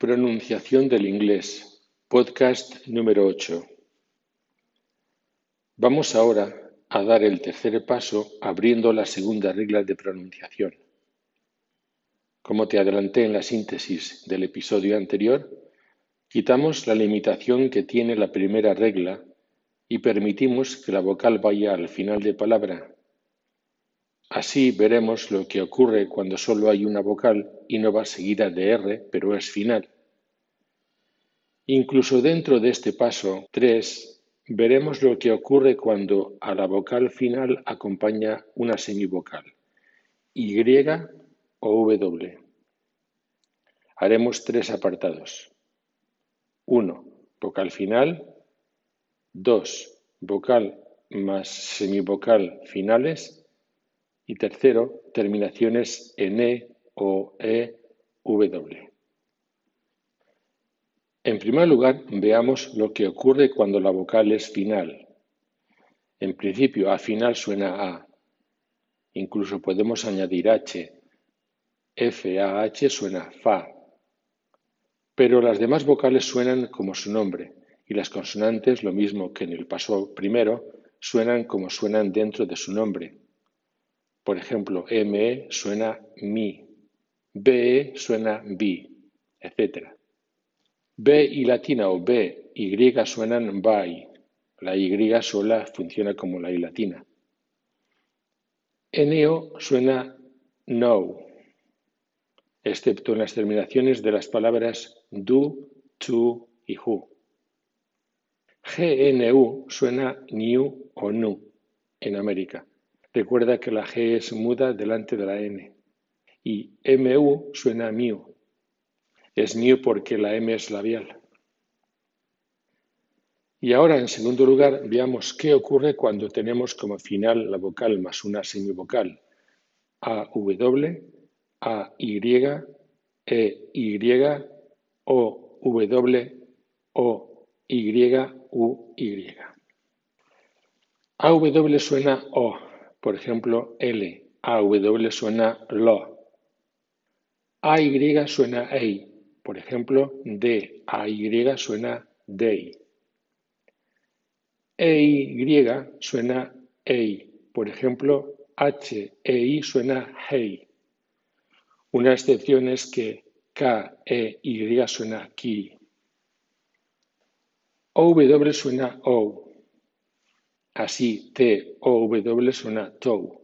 Pronunciación del inglés, podcast número 8. Vamos ahora a dar el tercer paso abriendo la segunda regla de pronunciación. Como te adelanté en la síntesis del episodio anterior, quitamos la limitación que tiene la primera regla y permitimos que la vocal vaya al final de palabra. Así veremos lo que ocurre cuando solo hay una vocal y no va seguida de R, pero es final. Incluso dentro de este paso 3, veremos lo que ocurre cuando a la vocal final acompaña una semivocal, Y o W. Haremos tres apartados. 1. Vocal final. 2. Vocal más semivocal finales. Y tercero, terminaciones en E o E, W. En primer lugar, veamos lo que ocurre cuando la vocal es final. En principio, a final suena A. Incluso podemos añadir H. F-A-H suena Fa. Pero las demás vocales suenan como su nombre y las consonantes, lo mismo que en el paso primero, suenan como suenan dentro de su nombre. Por ejemplo, ME suena mi, BE suena bi, etc. B y latina o B, Y suenan by. La Y sola funciona como la I latina. Neo suena no, excepto en las terminaciones de las palabras do, to y who. GNU suena new o nu en América. Recuerda que la G es muda delante de la N. Y MU suena mu es mío porque la M es labial. Y ahora, en segundo lugar, veamos qué ocurre cuando tenemos como final la vocal más una semivocal. A, W, A, Y, E, Y, O, W, O, Y, U, Y. W suena O, por ejemplo, L. W suena LO. Y suena EI, por ejemplo, D a Y suena day. EY suena EI. Por ejemplo, H e I suena hey. Una excepción es que K E Y suena ki. OW suena O. Así T o W suena TOW.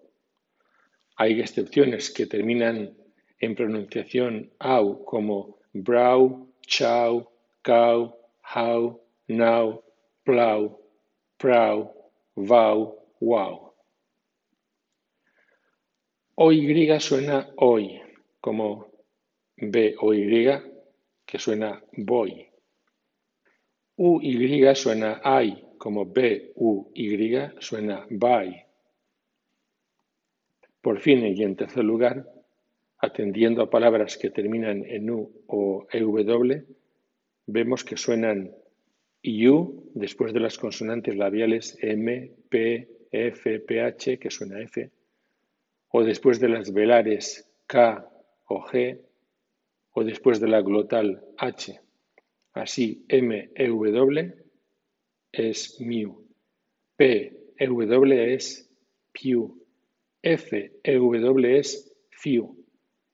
Hay excepciones que terminan en pronunciación AU como brow, chow, cow, how, now, plow, prow, vow, wow. OY suena hoy, como B o Y, que suena boy. UY suena I, como B, U, Y, suena by. Por fin, y en tercer lugar, atendiendo a palabras que terminan en U o EW, vemos que suenan U después de las consonantes labiales M, P, F, PH, que suena F, o después de las velares K o G, o después de la glotal H. Así, M, EW es mu, P, EW es piu, F, EW es fiu.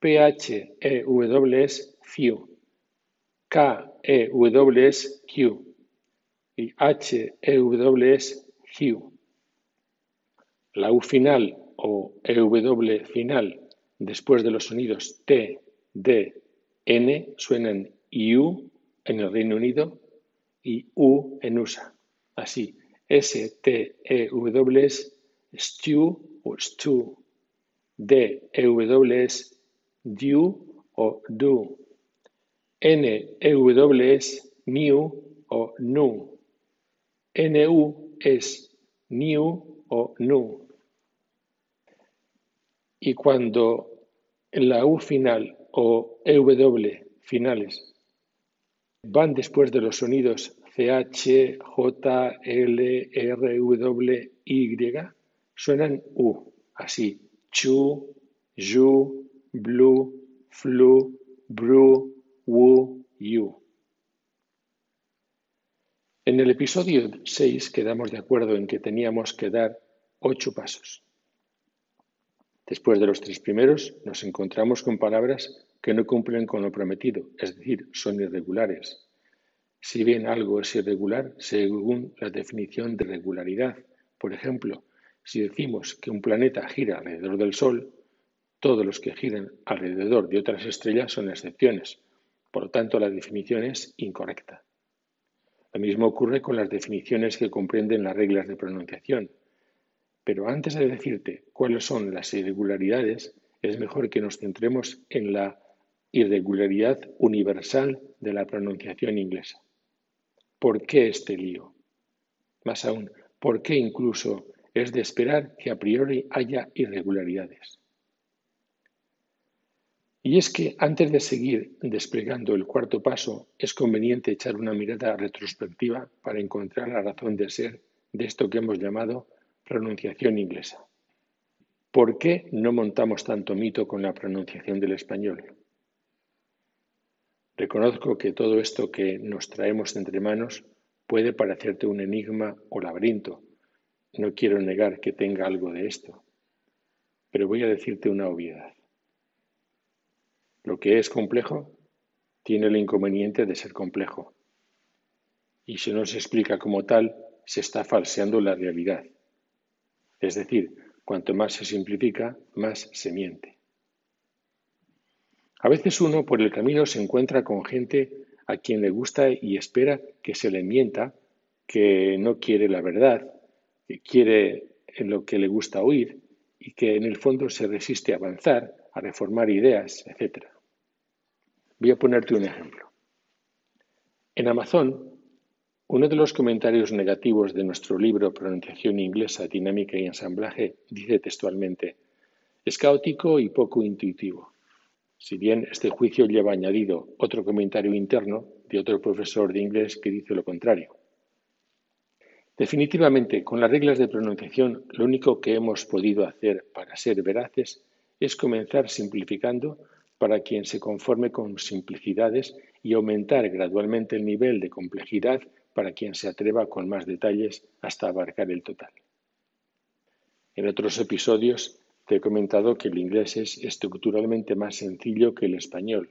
PHEW es few, KEW es Q y HEW es Hugh. La U final o EW final después de los sonidos T, D, N suenan U en el Reino Unido y U en USA. Así, S, T, W es stew o stew. D, W es due o do. NEW new o nu. NU es new o nu. Y cuando la U final o EW finales van después de los sonidos C-H-J-L-R-W-Y suenan U, así. Chu, Ju, Blu, Flu, Bru, Wu, Yu. En el episodio 6 quedamos de acuerdo en que teníamos que dar ocho pasos. Después de los tres primeros, nos encontramos con palabras que no cumplen con lo prometido, es decir, son irregulares. Si bien algo es irregular, según la definición de regularidad, por ejemplo, si decimos que un planeta gira alrededor del Sol, todos los que giren alrededor de otras estrellas son excepciones. Por lo tanto, la definición es incorrecta. Lo mismo ocurre con las definiciones que comprenden las reglas de pronunciación. Pero antes de decirte cuáles son las irregularidades, es mejor que nos centremos en la irregularidad universal de la pronunciación inglesa. ¿Por qué este lío? Más aún, ¿por qué incluso es de esperar que a priori haya irregularidades? Y es que antes de seguir desplegando el cuarto paso, es conveniente echar una mirada retrospectiva para encontrar la razón de ser de esto que hemos llamado pronunciación inglesa. ¿Por qué no montamos tanto mito con la pronunciación del español? Reconozco que todo esto que nos traemos entre manos puede parecerte un enigma o laberinto. No quiero negar que tenga algo de esto, pero voy a decirte una obviedad. Lo que es complejo tiene el inconveniente de ser complejo. Y si no se explica como tal, se está falseando la realidad. Es decir, cuanto más se simplifica, más se miente. A veces uno por el camino se encuentra con gente a quien le gusta y espera que se le mienta, que no quiere la verdad, que quiere en lo que le gusta oír y que en el fondo se resiste a avanzar, a reformar ideas, etc. Voy a ponerte un ejemplo. En Amazon, uno de los comentarios negativos de nuestro libro Pronunciación inglesa, dinámica y ensamblaje dice textualmente, es caótico y poco intuitivo. Si bien este juicio lleva añadido otro comentario interno de otro profesor de inglés que dice lo contrario. Definitivamente, con las reglas de pronunciación, lo único que hemos podido hacer para ser veraces es comenzar simplificando para quien se conforme con simplicidades y aumentar gradualmente el nivel de complejidad para quien se atreva con más detalles hasta abarcar el total. En otros episodios te he comentado que el inglés es estructuralmente más sencillo que el español.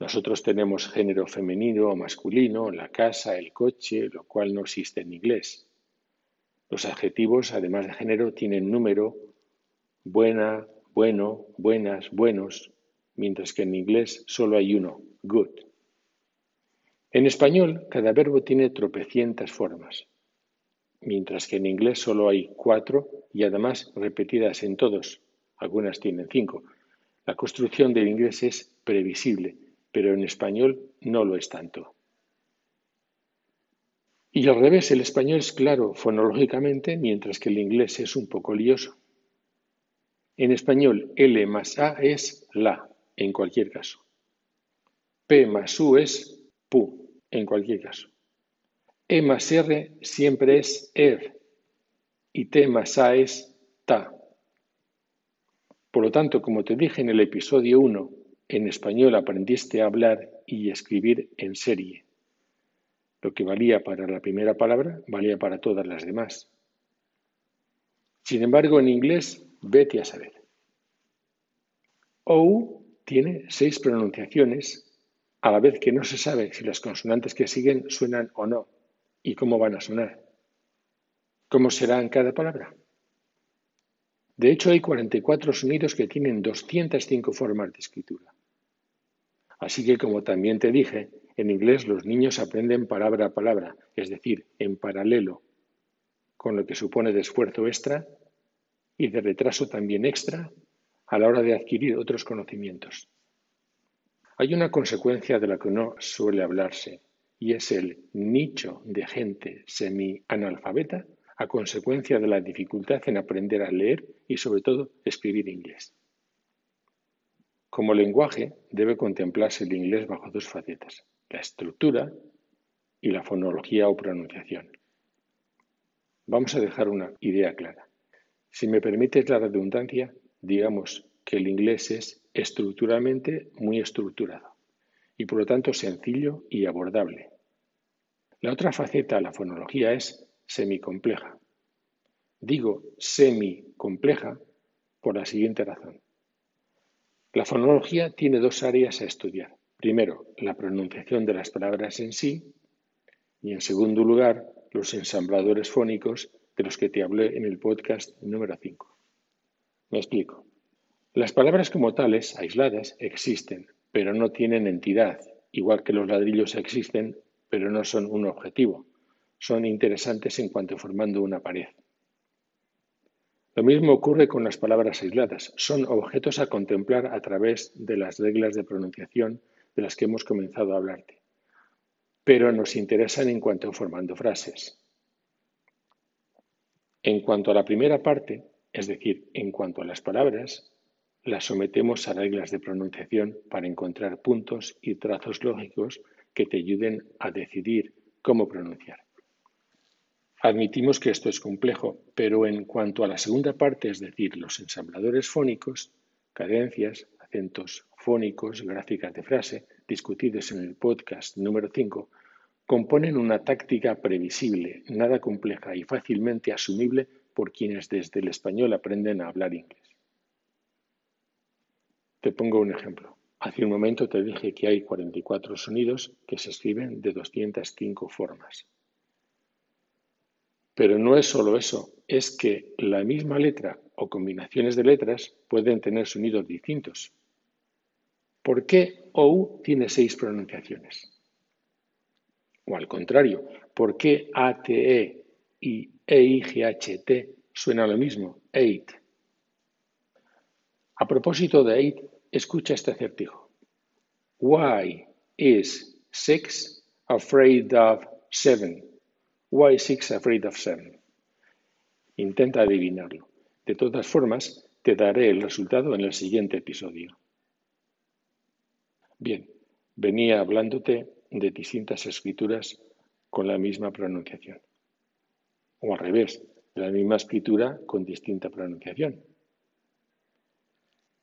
Nosotros tenemos género femenino o masculino, la casa, el coche, lo cual no existe en inglés. Los adjetivos, además de género, tienen número, buena, bueno, buenas, buenos, mientras que en inglés solo hay uno, good. En español, cada verbo tiene tropecientas formas, mientras que en inglés solo hay cuatro y además repetidas en todos, algunas tienen cinco. La construcción del inglés es previsible, pero en español no lo es tanto. Y al revés, el español es claro fonológicamente, mientras que el inglés es un poco lioso. En español, L más A es la, en cualquier caso. P más U es pu, en cualquier caso. E más R siempre es er y T más A es ta. Por lo tanto, como te dije en el episodio 1, en español aprendiste a hablar y escribir en serie. Lo que valía para la primera palabra valía para todas las demás. Sin embargo, en inglés Vete a saber. OU tiene seis pronunciaciones, a la vez que no se sabe si las consonantes que siguen suenan o no y cómo van a sonar. ¿Cómo será cada palabra? De hecho, hay 44 sonidos que tienen 205 formas de escritura. Así que, como también te dije, en inglés los niños aprenden palabra a palabra, es decir, en paralelo, con lo que supone de esfuerzo extra y de retraso también extra a la hora de adquirir otros conocimientos. Hay una consecuencia de la que no suele hablarse y es el nicho de gente semi-analfabeta a consecuencia de la dificultad en aprender a leer y sobre todo escribir inglés. Como lenguaje debe contemplarse el inglés bajo dos facetas, la estructura y la fonología o pronunciación. Vamos a dejar una idea clara. Si me permites la redundancia, digamos que el inglés es estructuralmente muy estructurado y por lo tanto sencillo y abordable. La otra faceta de la fonología es semicompleja. Digo semicompleja por la siguiente razón. La fonología tiene dos áreas a estudiar. Primero, la pronunciación de las palabras en sí y en segundo lugar, los ensambladores fónicos de los que te hablé en el podcast número 5. Me explico. Las palabras como tales, aisladas, existen, pero no tienen entidad, igual que los ladrillos existen, pero no son un objetivo. Son interesantes en cuanto formando una pared. Lo mismo ocurre con las palabras aisladas. Son objetos a contemplar a través de las reglas de pronunciación de las que hemos comenzado a hablarte, pero nos interesan en cuanto formando frases. En cuanto a la primera parte, es decir, en cuanto a las palabras, las sometemos a reglas de pronunciación para encontrar puntos y trazos lógicos que te ayuden a decidir cómo pronunciar. Admitimos que esto es complejo, pero en cuanto a la segunda parte, es decir, los ensambladores fónicos, cadencias, acentos fónicos, gráficas de frase, discutidos en el podcast número 5, componen una táctica previsible, nada compleja y fácilmente asumible por quienes desde el español aprenden a hablar inglés. Te pongo un ejemplo. Hace un momento te dije que hay 44 sonidos que se escriben de 205 formas. Pero no es solo eso, es que la misma letra o combinaciones de letras pueden tener sonidos distintos. ¿Por qué OU tiene seis pronunciaciones? O al contrario, ¿por qué ATE y EIGHT suena lo mismo? Eight. A propósito de eight, escucha este acertijo. Why is six afraid of seven? Why Six Afraid of Seven? Intenta adivinarlo. De todas formas, te daré el resultado en el siguiente episodio. Bien, venía hablándote de distintas escrituras con la misma pronunciación. O al revés, de la misma escritura con distinta pronunciación.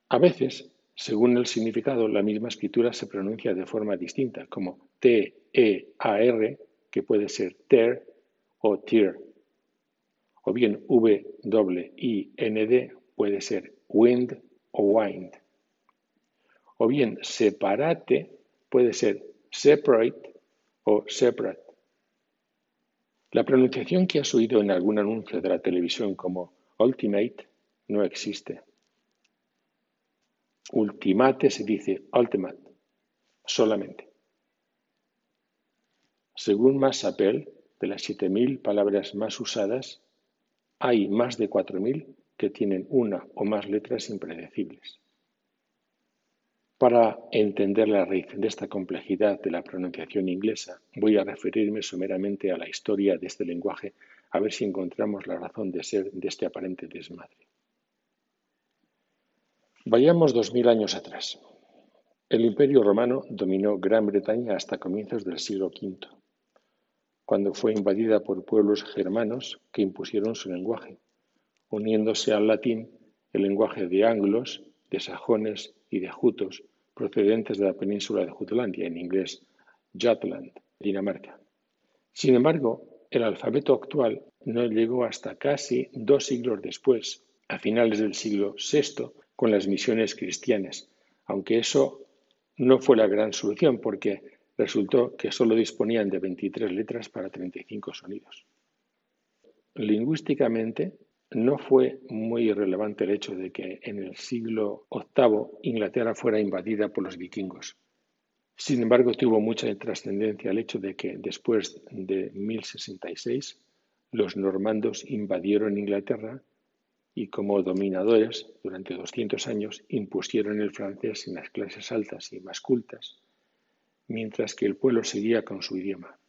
A veces, según el significado, la misma escritura se pronuncia de forma distinta, como T-E-A-R, que puede ser ter o tear. O bien W-I-N-D puede ser wind o wind. O bien separate puede ser separate o separate. La pronunciación que has oído en algún anuncio de la televisión como ultimate no existe. Ultimate se dice ultimate, solamente. Según Massapel, de las 7.000 palabras más usadas, hay más de 4.000 que tienen una o más letras impredecibles. Para entender la raíz de esta complejidad de la pronunciación inglesa, voy a referirme someramente a la historia de este lenguaje a ver si encontramos la razón de ser de este aparente desmadre. Vayamos dos mil años atrás. El Imperio Romano dominó Gran Bretaña hasta comienzos del siglo V cuando fue invadida por pueblos germanos que impusieron su lenguaje, uniéndose al latín el lenguaje de anglos, de sajones y de jutos procedentes de la península de Jutlandia, en inglés Jutland, Dinamarca. Sin embargo, el alfabeto actual no llegó hasta casi dos siglos después, a finales del siglo VI, con las misiones cristianas, aunque eso no fue la gran solución porque resultó que solo disponían de 23 letras para 35 sonidos. Lingüísticamente, no fue muy relevante el hecho de que en el siglo VIII Inglaterra fuera invadida por los vikingos. Sin embargo, tuvo mucha trascendencia el hecho de que después de 1066 los normandos invadieron Inglaterra y como dominadores durante 200 años impusieron el francés en las clases altas y más cultas mientras que el pueblo seguía con su idioma.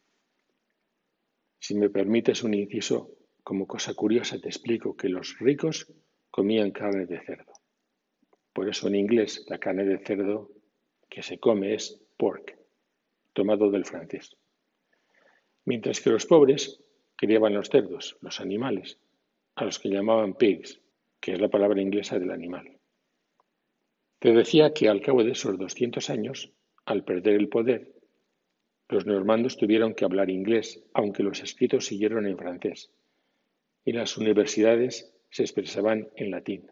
Si me permites un inciso, como cosa curiosa te explico que los ricos comían carne de cerdo. Por eso en inglés la carne de cerdo que se come es pork, tomado del francés. Mientras que los pobres criaban los cerdos, los animales, a los que llamaban pigs, que es la palabra inglesa del animal. Te decía que al cabo de esos 200 años al perder el poder, Los normandos tuvieron que hablar inglés, aunque los escritos siguieron en francés, y las universidades se expresaban en latín.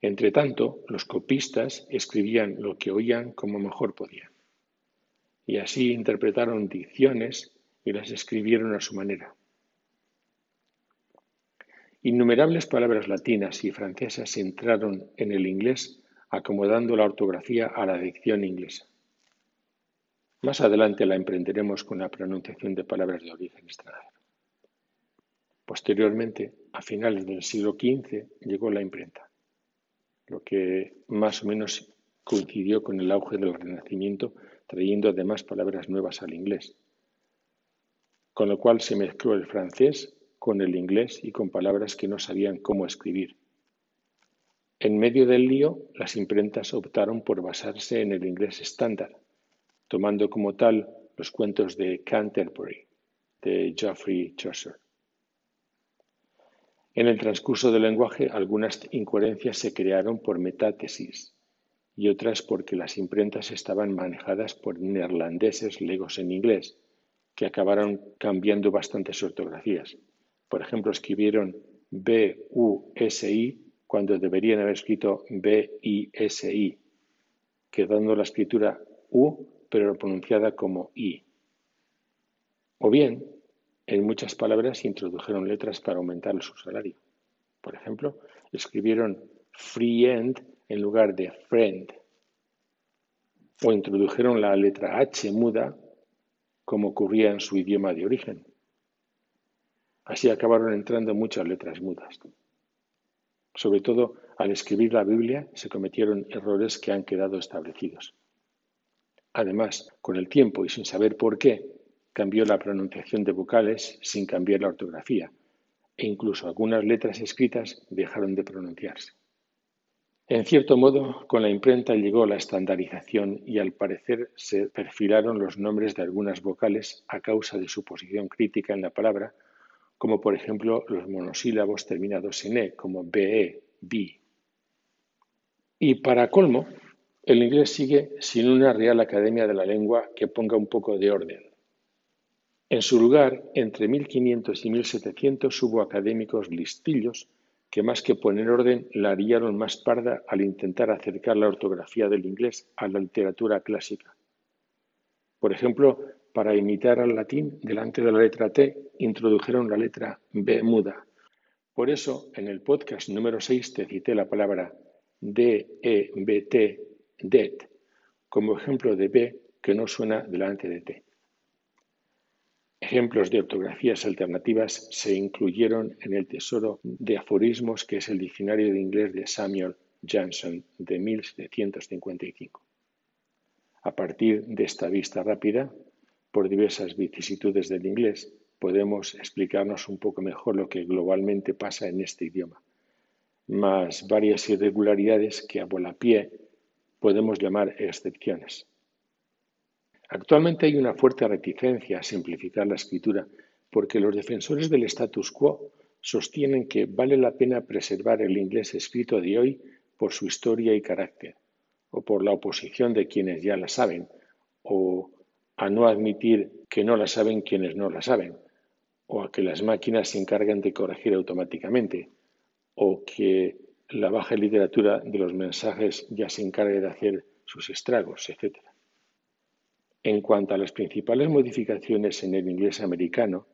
Entretanto, los copistas escribían lo que oían como mejor podían, y así interpretaron dicciones y las escribieron a su manera. Innumerables palabras latinas y francesas entraron en el inglés acomodando la ortografía a la dicción inglesa. Más adelante la emprenderemos con la pronunciación de palabras de origen extranjero. Posteriormente, a finales del siglo XV, llegó la imprenta, lo que más o menos coincidió con el auge del Renacimiento, trayendo además palabras nuevas al inglés, con lo cual se mezcló el francés con el inglés y con palabras que no sabían cómo escribir. En medio del lío, las imprentas optaron por basarse en el inglés estándar, tomando como tal los cuentos de Canterbury, de Geoffrey Chaucer. En el transcurso del lenguaje, algunas incoherencias se crearon por metátesis y otras porque las imprentas estaban manejadas por neerlandeses legos en inglés, que acabaron cambiando bastantes ortografías. Por ejemplo, escribieron B-U-S-I cuando deberían haber escrito B-I-S-I, quedando la escritura U pero pronunciada como I. O bien, en muchas palabras introdujeron letras para aumentar su salario. Por ejemplo, escribieron friend en lugar de friend. O introdujeron la letra H muda como ocurría en su idioma de origen. Así acabaron entrando muchas letras mudas. Sobre todo, al escribir la Biblia se cometieron errores que han quedado establecidos. Además, con el tiempo y sin saber por qué, cambió la pronunciación de vocales sin cambiar la ortografía, e incluso algunas letras escritas dejaron de pronunciarse. En cierto modo, con la imprenta llegó la estandarización y al parecer se perfilaron los nombres de algunas vocales a causa de su posición crítica en la palabra como por ejemplo los monosílabos terminados en E, como BE, B. Y para colmo, el inglés sigue sin una Real Academia de la Lengua que ponga un poco de orden. En su lugar, entre 1500 y 1700 hubo académicos listillos que más que poner orden la harían más parda al intentar acercar la ortografía del inglés a la literatura clásica. Por ejemplo, para imitar al latín, delante de la letra T, introdujeron la letra B muda. Por eso, en el podcast número 6 te cité la palabra D-E-B-T, det, como ejemplo de B que no suena delante de T. Ejemplos de ortografías alternativas se incluyeron en el tesoro de aforismos que es el diccionario de inglés de Samuel Johnson de 1755. A partir de esta vista rápida, por diversas vicisitudes del inglés, podemos explicarnos un poco mejor lo que globalmente pasa en este idioma, más varias irregularidades que a volapié podemos llamar excepciones. Actualmente hay una fuerte reticencia a simplificar la escritura porque los defensores del status quo sostienen que vale la pena preservar el inglés escrito de hoy por su historia y carácter, o por la oposición de quienes ya la saben, o a no admitir que no la saben quienes no la saben, o a que las máquinas se encargan de corregir automáticamente, o que la baja literatura de los mensajes ya se encargue de hacer sus estragos, etc. En cuanto a las principales modificaciones en el inglés americano,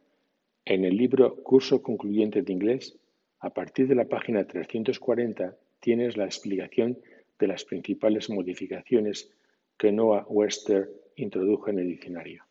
en el libro Curso Concluyente de Inglés, a partir de la página 340 tienes la explicación de las principales modificaciones que Noah Webster introdujo en el diccionario.